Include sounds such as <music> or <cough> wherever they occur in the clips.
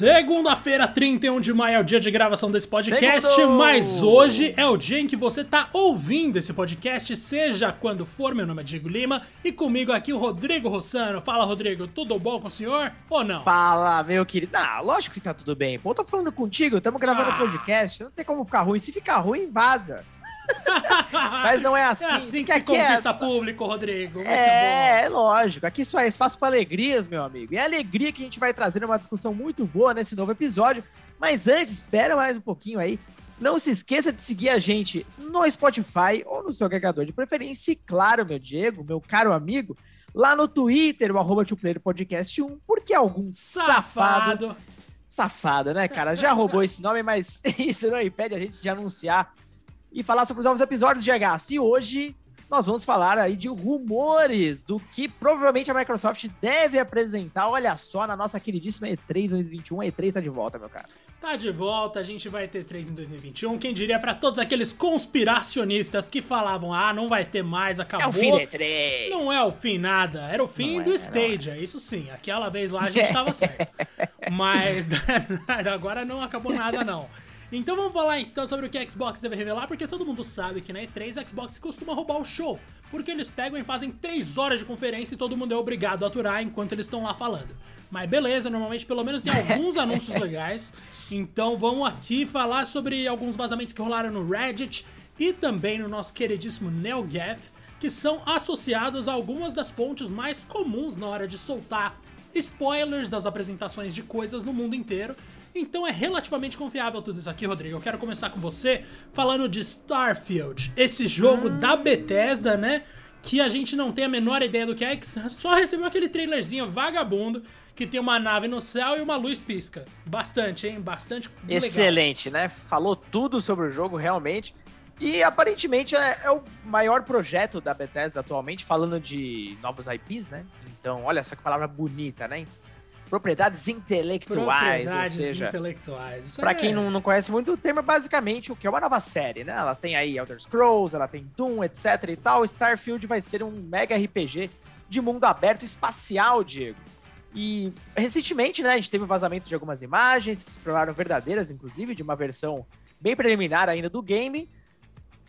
Segunda-feira, 31 de maio, é o dia de gravação desse podcast, Segundo! mas hoje é o dia em que você tá ouvindo esse podcast, seja quando for. Meu nome é Diego Lima e comigo aqui o Rodrigo Rossano. Fala, Rodrigo, tudo bom com o senhor ou não? Fala, meu querido. Ah, lógico que tá tudo bem. Pô, eu tô falando contigo, estamos gravando Ah. podcast, não tem como ficar ruim. Se ficar ruim, vaza. <laughs> Mas não é assim. é assim que se é conquista só- público, Rodrigo. Muito É, bom. é lógico. Aqui só é espaço para alegrias, meu amigo. E é alegria que a gente vai trazer uma discussão muito boa nesse novo episódio. Mas antes, espera mais um pouquinho aí. Não se esqueça de seguir a gente no Spotify ou no seu agregador de preferência. E claro, meu Diego, meu caro amigo, lá no Twitter, o arroba Podcast 1, porque algum safado, Safado. safado, né, cara? Já roubou esse nome, mas <laughs> isso não impede a gente de anunciar e falar sobre os novos episódios de GH. E hoje nós vamos falar aí de rumores do que provavelmente a Microsoft deve apresentar. Olha só, na nossa queridíssima E3 2021. A E3 tá de volta, meu cara. Tá de volta, a gente vai ter 3 em 2021. Quem diria pra todos aqueles conspiracionistas que falavam: ah, não vai ter mais, acabou. É o fim da E3. Não é o fim nada, era o fim Não do é, Stadia, isso sim. Aquela vez lá a gente tava certo. <laughs> Mas <laughs> agora não acabou nada não. Então vamos falar então sobre o que a Xbox deve revelar, porque todo mundo sabe que na E3 a Xbox costuma roubar o show, porque eles pegam e fazem 3 horas de conferência e todo mundo é obrigado a aturar enquanto eles estão lá falando. Mas beleza, normalmente pelo menos tem alguns <laughs> anúncios legais. Então vamos aqui falar sobre alguns vazamentos que rolaram no Reddit e também no nosso queridíssimo NeoGAF, que são associados a algumas das fontes mais comuns na hora de soltar spoilers das apresentações de coisas no mundo inteiro. Então é relativamente confiável tudo isso aqui, Rodrigo. Eu quero começar com você falando de Starfield, esse jogo da Bethesda, né? Que a gente não tem a menor ideia do que é, que só recebeu aquele trailerzinho vagabundo que tem uma nave no céu e uma luz pisca. Bastante, hein? Bastante legal. Excelente, né? Falou tudo sobre o jogo, realmente. E aparentemente é, é o maior projeto da Bethesda atualmente, falando de novos IPs, né? Então, olha só que palavra bonita, né? Propriedades intelectuais, Propriedades ou seja, intelectuais. Pra é- quem não, não conhece muito o termo, é basicamente o que é uma nova série, né? Ela tem aí Elder Scrolls, ela tem Doom, etc e tal. Starfield vai ser um mega RPG de mundo aberto espacial, Diego. E recentemente, né, a gente teve o vazamento de algumas imagens que se provaram verdadeiras, inclusive, de uma versão bem preliminar ainda do game.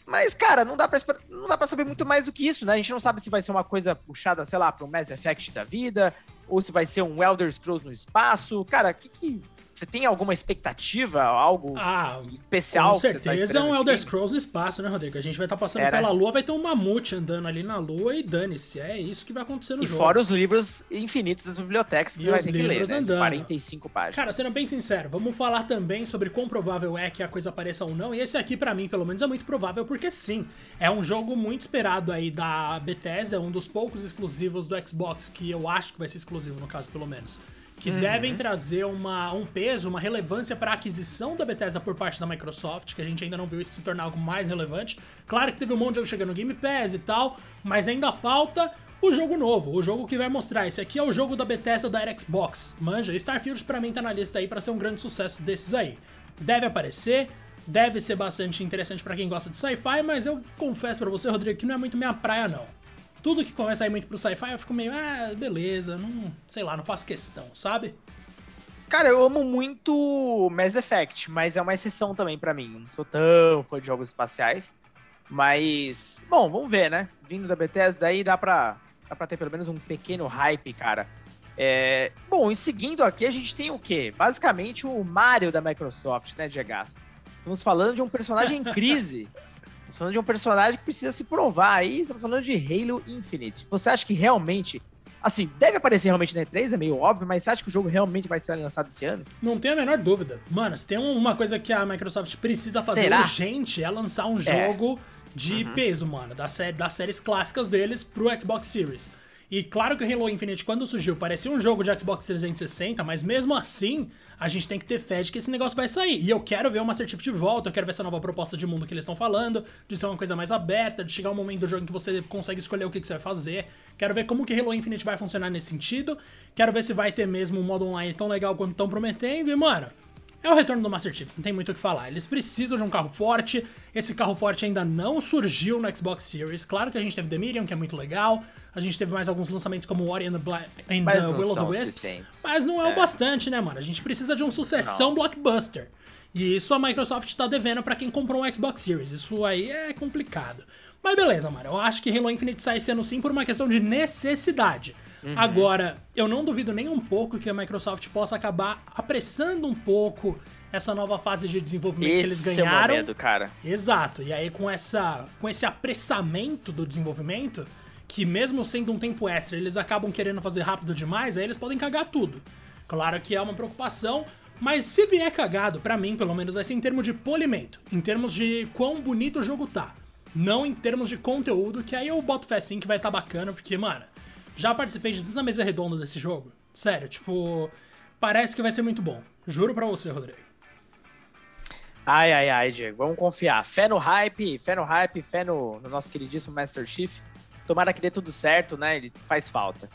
Mas, cara, não dá, pra, não dá pra saber muito mais do que isso, né? A gente não sabe se vai ser uma coisa puxada, sei lá, pra um Mass Effect da vida, ou se vai ser um Elder Scrolls no espaço. Cara, que que. Você tem alguma expectativa, algo Ah, especial com tá certeza é um Elder? Scrolls no espaço, né, Rodrigo? A gente vai estar passando É, né? pela lua, vai ter um mamute andando ali na lua e dane-se. É isso que vai acontecer no E jogo. fora os livros infinitos das bibliotecas que E você vai ter que ler, né? De andando. 45 páginas. Cara, sendo bem sincero, vamos falar também sobre quão provável é que a coisa apareça ou não. E esse aqui, pra mim, pelo menos, é muito provável, porque sim, é um jogo muito esperado aí da Bethesda, é um dos poucos exclusivos do Xbox que eu acho que vai ser exclusivo, no caso, pelo menos. Que Uhum. devem trazer uma, um peso, uma relevância para a aquisição da Bethesda por parte da Microsoft, que a gente ainda não viu isso se tornar algo mais relevante. Claro que teve um monte de jogo chegando no Game Pass e tal, mas ainda falta o jogo novo, o jogo que vai mostrar. Esse aqui é o jogo da Bethesda da Xbox. Manja, Starfield pra mim tá na lista aí pra ser um grande sucesso desses aí. Deve aparecer, deve ser bastante interessante pra quem gosta de sci-fi, mas eu confesso pra você, Rodrigo, que não é muito minha praia não. Tudo que começa a ir muito pro sci-fi eu fico meio, ah, beleza, não, sei lá, não faço questão, sabe? Cara, eu amo muito Mass Effect, mas é uma exceção também pra mim. Não sou tão fã de jogos espaciais. Mas, bom, vamos ver, né? Vindo da Bethesda aí dá pra, dá pra ter pelo menos um pequeno hype, cara. É, Bom, e seguindo aqui, a gente tem o quê? Basicamente o Mario da Microsoft, né, Diego? Estamos falando de um personagem em <laughs> crise. Estamos falando de um personagem que precisa se provar aí. Estamos falando de Halo Infinite. Você acha que realmente. Assim, deve aparecer realmente na E3, é meio óbvio, mas você acha que o jogo realmente vai ser lançado esse ano? Não tenho a menor dúvida. Mano, se tem um- uma coisa que a Microsoft precisa fazer Será? urgente é lançar um jogo de Uhum. peso, mano, das, sé- das séries clássicas deles pro Xbox Series. E claro que o Halo Infinite, quando surgiu, parecia um jogo de Xbox 360, mas mesmo assim, a gente tem que ter fé de que esse negócio vai sair. E eu quero ver uma Certificate de volta, eu quero ver essa nova proposta de mundo que eles estão falando, de ser uma coisa mais aberta, de chegar um momento do jogo em que você consegue escolher o que, que você vai fazer. Quero ver como que Halo Infinite vai funcionar nesse sentido. Quero ver se vai ter mesmo um modo online tão legal quanto estão prometendo. E, mano, é o retorno do Master Chief, não tem muito o que falar. Eles precisam de um carro forte, esse carro forte ainda não surgiu no Xbox Series. Claro que a gente teve The Medium, que é muito legal, a gente teve mais alguns lançamentos como Ori and the, Bla and the Will of the Wisps, mas não é, é, o bastante, né, mano? A gente precisa de um sucessão não. blockbuster. E isso a Microsoft tá devendo para quem comprou um Xbox Series. Isso aí é complicado. Mas beleza, mano. Eu acho que Halo Infinite sai esse ano sim por uma questão de necessidade. Uhum. Agora, eu não duvido nem um pouco que a Microsoft possa acabar apressando um pouco essa nova fase de desenvolvimento esse que eles ganharam. É o medo, cara. Exato. E aí com essa com esse apressamento do desenvolvimento, que mesmo sendo um tempo extra, eles acabam querendo fazer rápido demais, aí eles podem cagar tudo. Claro que é uma preocupação, mas se vier cagado, para mim, pelo menos, vai ser em termos de polimento, em termos de quão bonito o jogo tá. Não em termos de conteúdo, que aí eu boto fé sim que vai estar tá bacana, porque, mano, já participei de tanta mesa redonda desse jogo. Sério, tipo, parece que vai ser muito bom. Juro pra você, Rodrigo. Ai, ai, ai, Diego. Vamos confiar. Fé no hype, fé no hype, fé no, no nosso queridíssimo Master Chief. Tomara que dê tudo certo, né? Ele faz falta.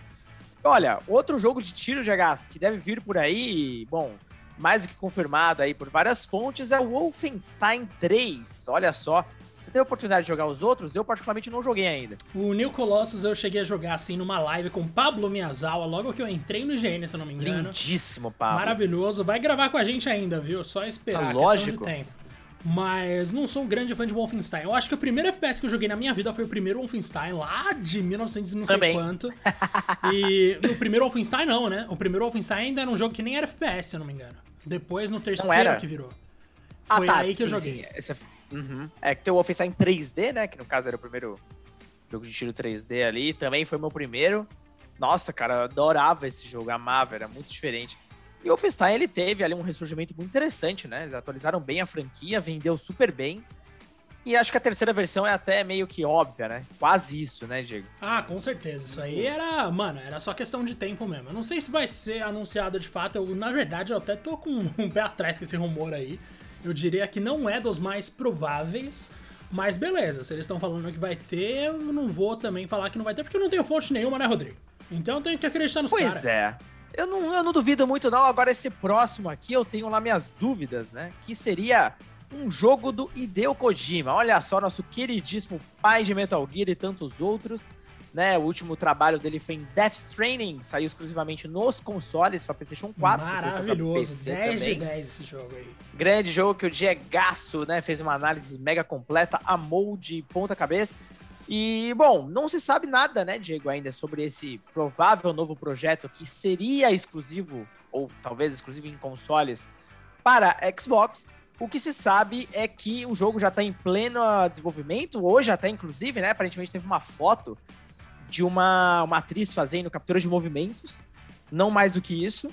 Olha, outro jogo de tiro de Gas que deve vir por aí, bom, mais do que confirmado aí por várias fontes, é o Wolfenstein 3. Olha só, você teve a oportunidade de jogar os outros? Eu particularmente não joguei ainda. O New Colossus eu cheguei a jogar assim numa live com Pablo Miyazawa, logo que eu entrei no IGN, se eu não me engano. Lindíssimo, Pablo. Maravilhoso. Vai gravar com a gente ainda, viu? Só esperar. Tá lógico. De tempo. Mas não sou um grande fã de Wolfenstein. Eu acho que o primeiro FPS que eu joguei na minha vida foi o primeiro Wolfenstein, lá de 1900 não sei quanto. E no primeiro Wolfenstein não, né? O primeiro Wolfenstein ainda era um jogo que nem era FPS, se eu não me engano. Depois no terceiro que virou. Ah, foi ah, tá, aí que sim, eu joguei. Sim. É Uhum. É que tem o Wolfenstein 3D, né? Que no caso era o primeiro jogo de tiro 3D ali. Também foi meu primeiro. Nossa, cara, eu adorava esse jogo, amava, era muito diferente. E o Wolfenstein, ele teve ali um ressurgimento muito interessante, né? Eles atualizaram bem a franquia, vendeu super bem. E acho que a terceira versão é até meio que óbvia, né? Quase isso, né, Diego? Ah, com certeza. Isso aí era, mano, era só questão de tempo mesmo. Eu não sei se vai ser anunciado de fato. Eu, na verdade, eu até tô com <laughs> um pé atrás com esse rumor aí. Eu diria que não é dos mais prováveis, mas beleza, se eles estão falando que vai ter, eu não vou também falar que não vai ter, porque eu não tenho fonte nenhuma, né, Rodrigo? Então eu tenho que acreditar nos caras. Pois cara. é. Eu não, eu não duvido muito, não. Agora, esse próximo aqui, eu tenho lá minhas dúvidas, né? Que seria um jogo do Hideo Kojima. Olha só, nosso queridíssimo pai de Metal Gear e tantos outros né? O último trabalho dele foi em Death Stranding, saiu exclusivamente nos consoles para PlayStation 4. Maravilhoso, PC 10 também. de 10 esse jogo aí. Grande jogo que o Diegaço, né, fez uma análise mega completa, amou de ponta cabeça. E, bom, não se sabe nada, né, Diego, ainda sobre esse provável novo projeto que seria exclusivo, ou talvez exclusivo em consoles, para Xbox. O que se sabe é que o jogo já está em pleno desenvolvimento, hoje até inclusive, né? Aparentemente teve uma foto de uma, uma atriz fazendo captura de movimentos, não mais do que isso.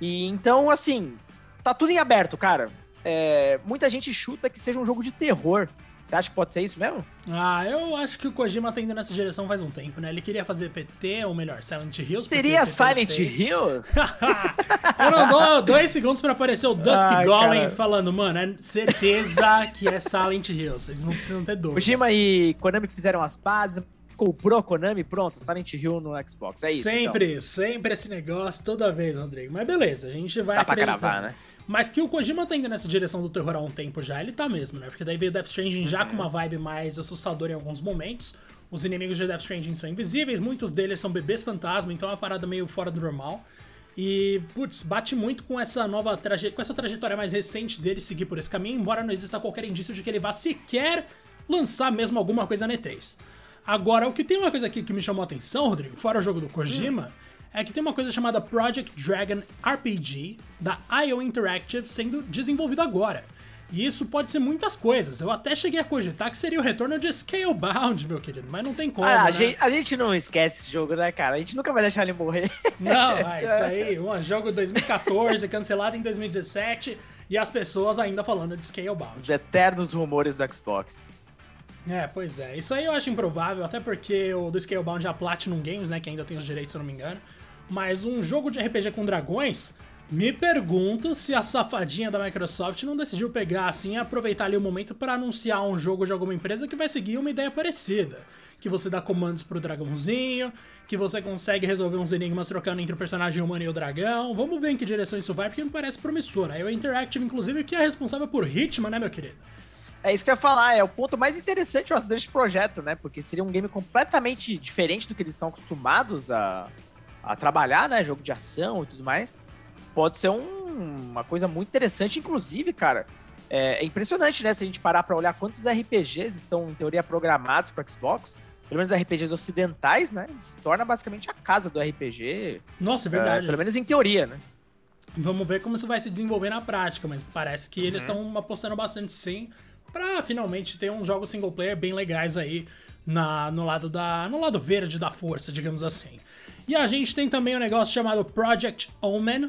E então, assim, tá tudo em aberto, cara. É, muita gente chuta que seja um jogo de terror. Você acha que pode ser isso mesmo? Ah, eu acho que o Kojima tá indo nessa direção faz um tempo, né? Ele queria fazer PT, ou melhor, Silent Hills. Seria Silent Hills? <laughs> eu não dou dois segundos pra aparecer o Dusk Ai, Golem cara. falando, mano, é certeza que é Silent Hills. Vocês não precisam ter dúvida. Kojima e Konami fizeram as pazes, comprou a Konami, pronto, Silent Hill no Xbox. É isso. Sempre, então. sempre esse negócio, toda vez, Rodrigo. Mas beleza, a gente vai Dá acreditar. pra cravar, né? Mas que o Kojima tá indo nessa direção do terror há um tempo já, ele tá mesmo, né? Porque daí veio Death Stranding uhum. já com uma vibe mais assustadora em alguns momentos. Os inimigos de Death Stranding são invisíveis, muitos deles são bebês fantasma, então é uma parada meio fora do normal. E, putz, bate muito com essa nova traje com essa trajetória mais recente dele seguir por esse caminho, embora não exista qualquer indício de que ele vá sequer lançar mesmo alguma coisa na E3. Agora, o que tem uma coisa aqui que me chamou a atenção, Rodrigo, fora o jogo do Kojima, hum. é que tem uma coisa chamada Project Dragon RPG da IO Interactive sendo desenvolvido agora. E isso pode ser muitas coisas. Eu até cheguei a cogitar que seria o retorno de Scalebound, meu querido, mas não tem como. Ah, a, né? gente, a, gente, não esquece esse jogo, né, cara? A gente nunca vai deixar ele morrer. Não, ah, <laughs> isso aí, um jogo 2014, cancelado em 2017, e as pessoas ainda falando de Scalebound. Os eternos rumores do Xbox. É, pois é. Isso aí eu acho improvável, até porque o do Scalebound é a Platinum Games, né, que ainda tem os direitos, se eu não me engano. Mas um jogo de RPG com dragões, Me pergunto se a safadinha da Microsoft não decidiu pegar assim e aproveitar ali o momento para anunciar um jogo de alguma empresa que vai seguir uma ideia parecida. Que você dá comandos pro dragãozinho, que você consegue resolver uns enigmas trocando entre o personagem humano e o dragão. Vamos ver em que direção isso vai, porque me parece promissor. Aí o Interactive, inclusive, que é responsável por Hitman, né, meu querido? É isso que eu ia falar, é o ponto mais interessante eu acho, desse projeto, né? Porque seria um game completamente diferente do que eles estão acostumados a, a trabalhar, né? Jogo de ação e tudo mais pode ser um, uma coisa muito interessante, inclusive, cara. É, é, impressionante, né? Se a gente parar para olhar quantos RPGs estão, em teoria, programados para Xbox, pelo menos RPGs ocidentais, né? Se torna basicamente a casa do RPG. Nossa, é verdade. É, pelo menos em teoria, né? Vamos ver como isso vai se desenvolver na prática, mas parece que uhum. eles estão apostando bastante sim para finalmente ter uns jogos single player bem legais aí na, no lado da no lado verde da força, digamos assim. E a gente tem também um negócio chamado Project Omen,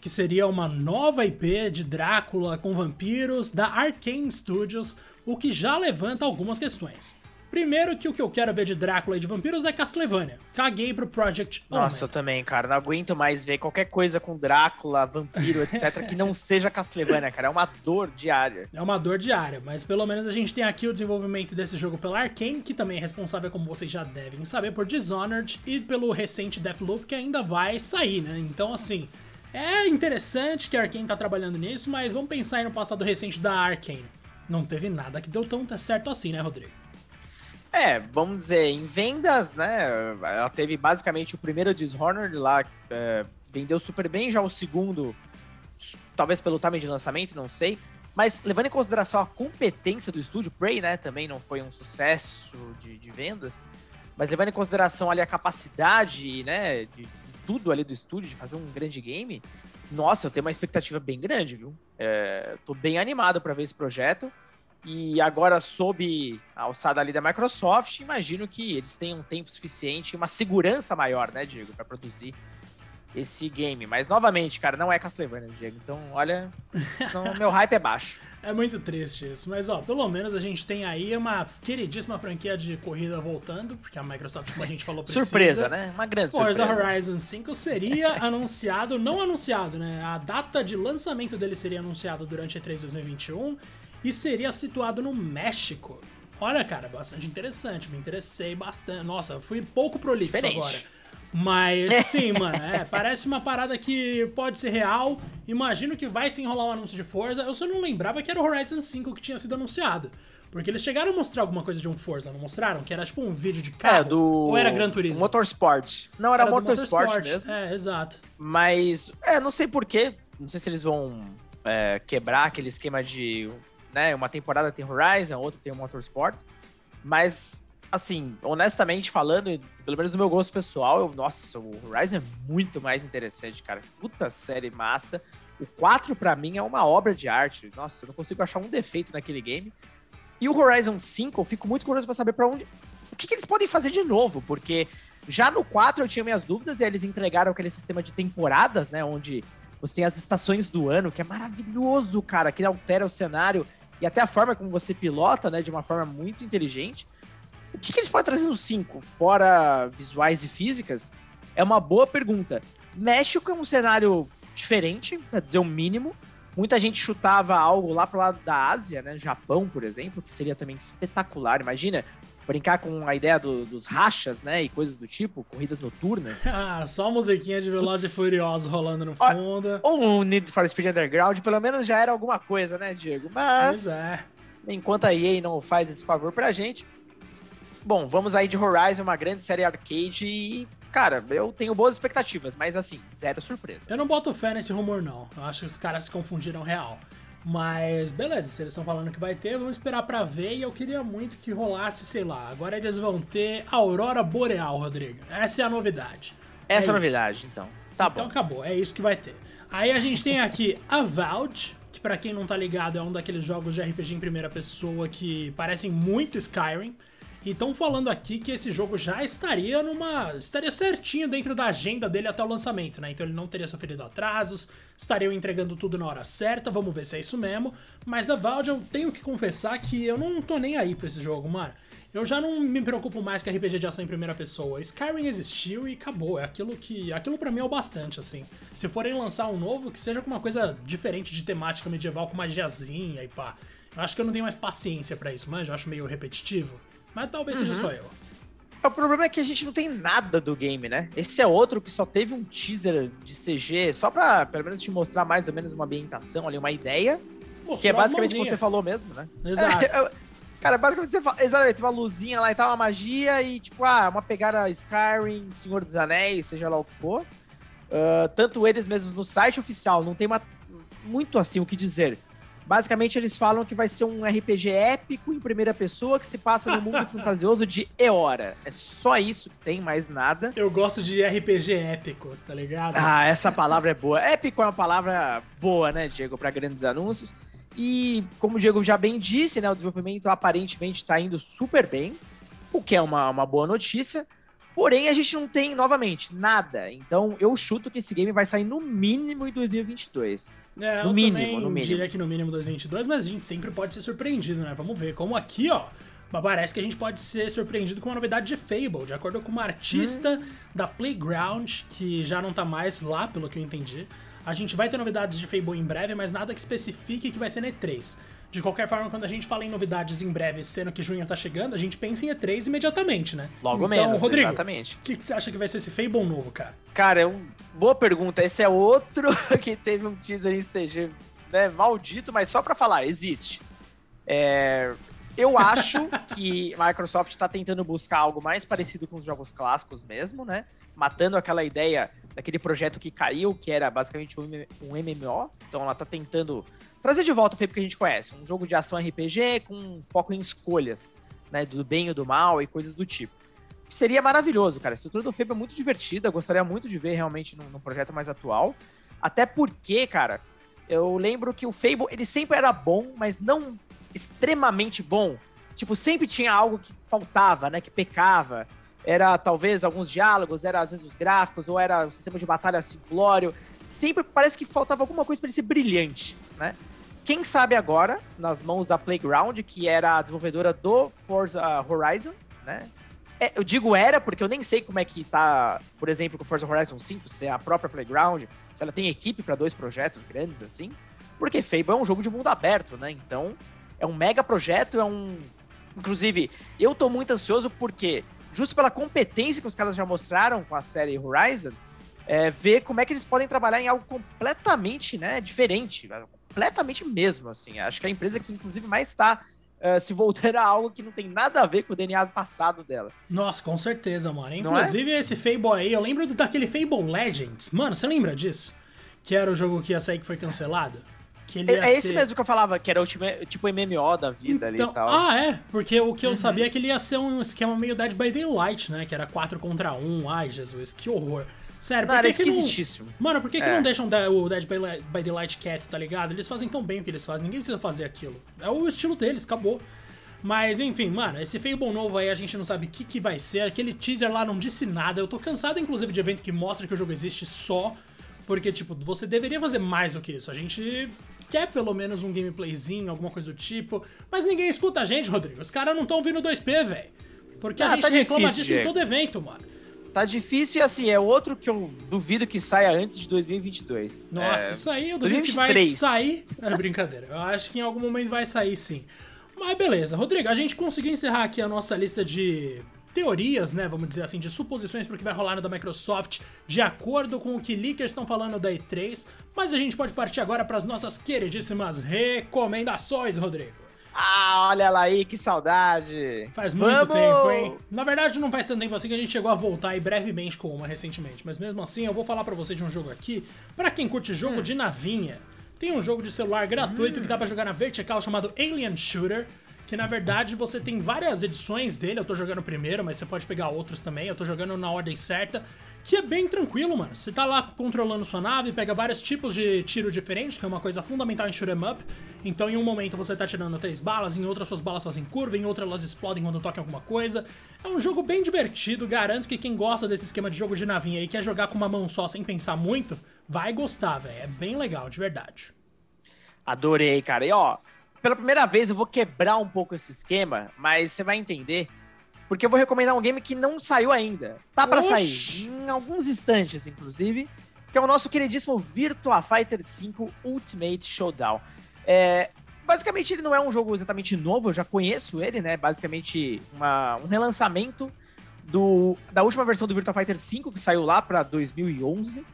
que seria uma nova IP de Drácula com vampiros da Arkane Studios, o que já levanta algumas questões. Primeiro que o que eu quero ver de Drácula e de vampiros é Castlevania. Caguei pro Project. Nossa, eu também, cara. Não aguento mais ver qualquer coisa com Drácula, vampiro, <laughs> etc. que não seja Castlevania, cara. É uma dor diária. É uma dor diária, mas pelo menos a gente tem aqui o desenvolvimento desse jogo pela Arkane, que também é responsável, como vocês já devem saber, por Dishonored e pelo recente Deathloop, que ainda vai sair, né? Então, assim, é interessante que a Arkane tá trabalhando nisso, mas vamos pensar aí no passado recente da Arkane. Não teve nada que deu tão certo assim, né, Rodrigo? É, vamos dizer, em vendas, né? Ela teve basicamente o primeiro Dishonored lá, é, vendeu super bem, já o segundo, talvez pelo timing de lançamento, não sei. Mas levando em consideração a competência do estúdio, Prey, né, também não foi um sucesso de, de vendas. Mas levando em consideração ali a capacidade, né, de, tudo ali do estúdio, de fazer um grande game, nossa, eu tenho uma expectativa bem grande, viu? É, tô bem animado para ver esse projeto. E agora, sob a alçada ali da Microsoft, imagino que eles tenham um tempo suficiente, uma segurança maior, né, Diego, para produzir esse game. Mas, novamente, cara, não é Castlevania, Diego. Então, olha, então, <laughs> meu hype é baixo. É muito triste isso. Mas, ó, pelo menos a gente tem aí uma queridíssima franquia de corrida voltando, porque a Microsoft, como a gente falou, precisa. Surpresa, né? Uma grande Forza surpresa. Horizon 5 seria <laughs> anunciado, não anunciado, né? A data de lançamento dele seria anunciada durante E3 2021 e seria situado no México. Olha, cara, bastante interessante. Me interessei bastante. Nossa, fui pouco prolixo Diferente. agora. Mas <laughs> sim, mano, é, parece uma parada que pode ser real. Imagino que vai se enrolar um anúncio de Forza. Eu só não lembrava que era o Horizon 5 que tinha sido anunciado. Porque eles chegaram a mostrar alguma coisa de um Forza, não mostraram? Que era tipo um vídeo de carro? É, do... Ou era Gran Turismo? Motorsport. Não, era, era Motorsport, Motorsport mesmo. É, exato. Mas, é, não sei porquê. Não sei se eles vão é, quebrar aquele esquema de... Né, uma temporada tem Horizon, outra tem Motorsport. Mas assim, honestamente falando, pelo menos do meu gosto pessoal, eu, nossa, o Horizon é muito mais interessante, cara. Puta série massa. O 4 para mim é uma obra de arte. Nossa, eu não consigo achar um defeito naquele game. E o Horizon 5, eu fico muito curioso para saber para onde o que, que, eles podem fazer de novo, porque já no 4 eu tinha minhas dúvidas e eles entregaram aquele sistema de temporadas, né, onde você tem as estações do ano, que é maravilhoso, cara, que altera o cenário e até a forma como você pilota, né, de uma forma muito inteligente. O que, que eles podem trazer no 5, fora visuais e físicas? É uma boa pergunta. México é um cenário diferente, para dizer o mínimo. Muita gente chutava algo lá pro lado da Ásia, né? Japão, por exemplo, que seria também espetacular. Imagina brincar com a ideia do, dos rachas, né? E coisas do tipo, corridas noturnas. <laughs> ah, só musiquinha de Velozes e Furiosos rolando no fundo. Ou um Need for Speed Underground, pelo menos já era alguma coisa, né, Diego? Mas. É. Enquanto a EA não faz esse favor pra gente, Bom, vamos aí de Horizon, uma grande série arcade e, cara, eu tenho boas expectativas, mas assim, zero surpresa. Eu não boto fé nesse rumor, não. Eu acho que os caras se confundiram real. Mas beleza, se eles estão falando que vai ter, vamos esperar para ver. E eu queria muito que rolasse, sei lá. Agora eles vão ter Aurora Boreal, Rodrigo. Essa é a novidade. Essa é a novidade, então. Tá então bom. Então acabou, é isso que vai ter. Aí a gente tem aqui Avowed, que para quem não tá ligado é um daqueles jogos de RPG em primeira pessoa que parecem muito Skyrim. Estão falando aqui que esse jogo já estaria numa. estaria certinho dentro da agenda dele até o lançamento, né? Então ele não teria sofrido atrasos, estariam entregando tudo na hora certa, vamos ver se é isso mesmo. Mas a Valve, eu tenho que confessar que eu não tô nem aí pra esse jogo, mano. Eu já não me preocupo mais com RPG de ação em primeira pessoa. Skyrim existiu e acabou. É aquilo que. Aquilo para mim é o bastante, assim. Se forem lançar um novo, que seja com uma coisa diferente de temática medieval, com magiazinha e pá. Eu acho que eu não tenho mais paciência para isso, mas eu acho meio repetitivo. Mas talvez uhum. seja só eu. O problema é que a gente não tem nada do game, né? Esse é outro que só teve um teaser de CG, só pra pelo menos te mostrar mais ou menos uma ambientação ali, uma ideia. Mostrou que é basicamente o que você falou mesmo, né? Exato. <laughs> É, Cara, basicamente você fala, exatamente, uma luzinha lá e tal, uma magia e tipo, ah, uma pegada Skyrim, Senhor dos Anéis, seja lá o que for. Uh, tanto eles mesmos no site oficial, não tem uma, muito assim o que dizer. Basicamente, eles falam que vai ser um RPG épico em primeira pessoa que se passa no mundo <laughs> fantasioso de Eora. É só isso que tem, mais nada. Eu gosto de RPG épico, tá ligado? Ah, essa palavra é boa. Épico é uma palavra boa, né, Diego, para grandes anúncios. E, como o Diego já bem disse, né, o desenvolvimento aparentemente está indo super bem, o que é uma, uma boa notícia. Porém, a gente não tem, novamente, nada. Então, eu chuto que esse game vai sair no mínimo em 2022. É, no mínimo, no mínimo. diria que no mínimo 2022, mas a gente sempre pode ser surpreendido, né? Vamos ver. Como aqui, ó, parece que a gente pode ser surpreendido com uma novidade de Fable, de acordo com uma artista hum. da Playground, que já não tá mais lá, pelo que eu entendi. A gente vai ter novidades de Fable em breve, mas nada que especifique que vai ser na E3. De qualquer forma, quando a gente fala em novidades em breve, sendo que junho tá chegando, a gente pensa em E3 imediatamente, né? Logo então, menos, Rodrigo, exatamente. O que, que, você acha que vai ser esse Fable novo, cara? Cara, é uma boa pergunta. Esse é outro <laughs> que teve um teaser em CG né, maldito, mas só para falar, existe. É, eu <laughs> acho que Microsoft está tentando buscar algo mais parecido com os jogos clássicos mesmo, né? Matando aquela ideia daquele projeto que caiu, que era basicamente um MMO. Então ela tá tentando trazer de volta o Fable que a gente conhece. Um jogo de ação RPG com foco em escolhas, né? Do bem e do mal e coisas do tipo. Seria maravilhoso, cara. A estrutura do Fable é muito divertida. Gostaria muito de ver realmente num, num projeto mais atual. Até porque, cara, eu lembro que o Fable ele sempre era bom, mas não extremamente bom. Tipo, sempre tinha algo que faltava, né? Que pecava era talvez alguns diálogos, era às vezes os gráficos, ou era o sistema de batalha simplório. Sempre parece que faltava alguma coisa para ele ser brilhante, né? Quem sabe agora, nas mãos da Playground, que era a desenvolvedora do Forza Horizon, né? É, eu digo era porque eu nem sei como é que tá, por exemplo, com Forza Horizon 5, se é a própria Playground, se ela tem equipe para dois projetos grandes assim. Porque Fable é um jogo de mundo aberto, né? Então, é um mega projeto, é um Inclusive, eu tô muito ansioso porque justo pela competência que os caras já mostraram com a série Horizon, é, ver como é que eles podem trabalhar em algo completamente né, diferente, completamente mesmo, assim. Acho que é a empresa que, inclusive, mais está uh, se voltando a algo que não tem nada a ver com o DNA passado dela. Nossa, com certeza, mano. É? Inclusive, é? esse Fable aí, eu lembro daquele Fable Legends. Mano, você lembra disso? Que era o jogo que ia sair que foi cancelado? é, é esse ter... mesmo que eu falava, que era o tipo, tipo MMO da vida então, ali e tal. Ah, é? Porque o que eu uhum. sabia é que ele ia ser um esquema meio Dead by Daylight, né? Que era 4 contra 1. Ai, Jesus, que horror. Sério, não, por que, que não... Mano, por que, é. que não deixam o Dead by Daylight quieto, tá ligado? Eles fazem tão bem o que eles fazem, ninguém precisa fazer aquilo. É o estilo deles, acabou. Mas enfim, mano, esse Fable novo aí a gente não sabe o que, que vai ser. Aquele teaser lá não disse nada. Eu tô cansado, inclusive, de evento que mostra que o jogo existe só. Porque, tipo, você deveria fazer mais do que isso. A gente quer pelo menos um gameplayzinho, alguma coisa do tipo. Mas ninguém escuta a gente, Rodrigo. Os caras não estão ouvindo 2P, velho. Porque ah, a gente tá reclama difícil, disso Diego. em todo evento, mano. Tá difícil e assim, é outro que eu duvido que saia antes de 2022. Nossa, é... isso aí eu duvido 2023. que vai sair. É brincadeira. Eu acho que em algum momento vai sair sim. Mas beleza, Rodrigo, a gente conseguiu encerrar aqui a nossa lista de teorias, né, vamos dizer assim, de suposições para o que vai rolar no da Microsoft, de acordo com o que leakers estão falando da E3, mas a gente pode partir agora para as nossas queridíssimas recomendações, Rodrigo. Ah, olha lá aí, que saudade! Faz muito Vamos! tempo, hein? Na verdade, não faz tanto tempo assim que a gente chegou a voltar aí brevemente com uma recentemente, mas mesmo assim eu vou falar para você de um jogo aqui, para quem curte jogo hum. de navinha. Tem um jogo de celular gratuito hum. que dá pra jogar na vertical chamado Alien Shooter que na verdade você tem várias edições dele. Eu tô jogando o primeiro, mas você pode pegar outros também. Eu tô jogando na ordem certa, que é bem tranquilo, mano. Você tá lá controlando sua nave, pega vários tipos de tiro diferentes, que é uma coisa fundamental em shoot'em up. Então, em um momento você tá tirando três balas, em outras suas balas fazem curva, em outra elas explodem quando toca alguma coisa. É um jogo bem divertido, garanto que quem gosta desse esquema de jogo de navinha e quer jogar com uma mão só sem pensar muito, vai gostar, velho. É bem legal, de verdade. Adorei, cara. E ó, pela primeira vez eu vou quebrar um pouco esse esquema, mas você vai entender. Porque eu vou recomendar um game que não saiu ainda. Tá para sair, em alguns instantes, inclusive, que é o nosso queridíssimo Virtua Fighter 5 Ultimate Showdown. É, basicamente, ele não é um jogo exatamente novo, eu já conheço ele, né? Basicamente, uma, um relançamento do, da última versão do Virtua Fighter 5, que saiu lá para 2011.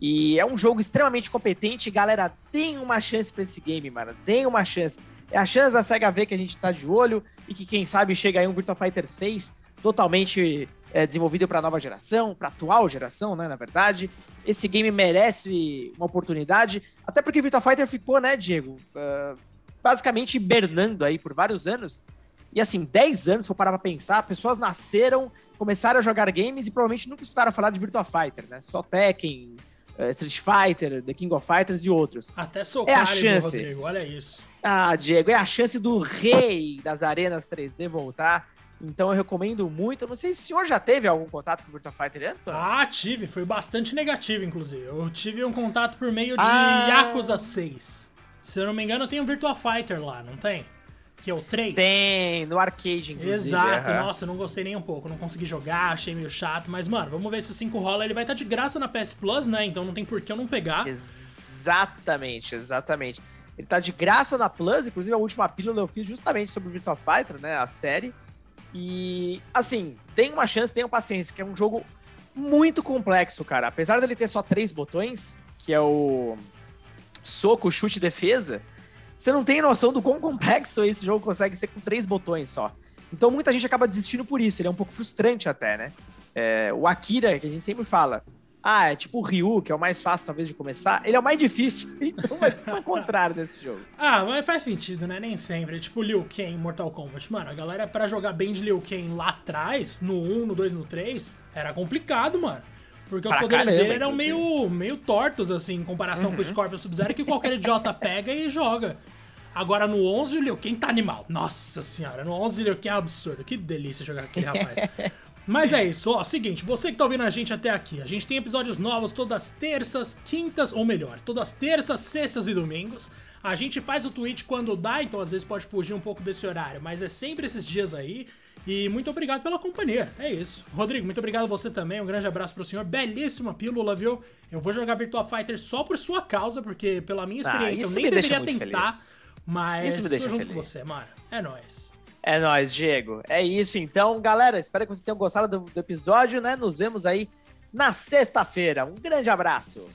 E é um jogo extremamente competente. Galera, tem uma chance para esse game, mano. Tem uma chance. É a chance da SEGA ver que a gente tá de olho e que, quem sabe, chega aí um Virtua Fighter 6 totalmente é, desenvolvido para nova geração, para atual geração, né, na verdade. Esse game merece uma oportunidade, até porque Virtua Fighter ficou, né, Diego, uh, basicamente hibernando aí por vários anos. E assim, 10 anos, se eu parar pra pensar, pessoas nasceram, começaram a jogar games e provavelmente nunca escutaram falar de Virtua Fighter, né? Só Tekken, uh, Street Fighter, The King of Fighters e outros. Até socar, é a chance. Rodrigo, olha isso. Ah, Diego, é a chance do rei das arenas 3D voltar. Então eu recomendo muito. Eu não sei se o senhor já teve algum contato com o Virtua Fighter antes? Ou? Ah, tive. Foi bastante negativo, inclusive. Eu tive um contato por meio de ah. Yakuza 6. Se eu não me engano, tem um Virtua Fighter lá, não tem? Que é o 3? Tem, no arcade, inclusive. Exato, uhum. nossa, não gostei nem um pouco. Não consegui jogar, achei meio chato. Mas, mano, vamos ver se o 5 rola. Ele vai estar tá de graça na PS Plus, né? Então não tem por que eu não pegar. Exatamente, exatamente. Ele tá de graça na Plus, inclusive a última pílula eu fiz justamente sobre o Virtua Fighter, né? A série. E, assim, tem uma chance, tenham paciência, que é um jogo muito complexo, cara. Apesar dele ter só três botões, que é o soco, chute e defesa, você não tem noção do quão complexo esse jogo consegue ser com três botões só. Então muita gente acaba desistindo por isso, ele é um pouco frustrante até, né? É, o Akira, que a gente sempre fala, ah, é tipo o Ryu, que é o mais fácil talvez de começar, ele é o mais difícil. <laughs> Então vai ser o contrário desse jogo. Ah, mas faz sentido, né? Nem sempre. É tipo Liu Kang Mortal Kombat. Mano, a galera pra jogar bem de Liu Kang lá atrás, no 1, no 2, no 3, era complicado, mano. Porque os pra poderes caramba, dele eram meio, meio tortos, assim, em comparação uhum. com o Scorpion Sub-Zero, que qualquer idiota <laughs> pega e joga. Agora no 11 o Liu Kang tá animal. Nossa senhora, no 11 o Liu Kang é absurdo. Que delícia jogar aquele rapaz. <laughs> Mas é isso, ó, seguinte, você que tá ouvindo a gente até aqui, a gente tem episódios novos todas terças, quintas, ou melhor, todas terças, sextas e domingos. A gente faz o tweet quando dá, então às vezes pode fugir um pouco desse horário, mas é sempre esses dias aí. E muito obrigado pela companhia, é isso. Rodrigo, muito obrigado a você também, um grande abraço pro senhor. Belíssima pílula, viu? Eu vou jogar Virtua Fighter só por sua causa, porque pela minha ah, experiência ah, eu nem deveria tentar, feliz. mas isso me deixa tô junto feliz. com você, mano. É nóis. É nóis, Diego. É isso então, galera. Espero que vocês tenham gostado do, do episódio, né? Nos vemos aí na sexta-feira. Um grande abraço.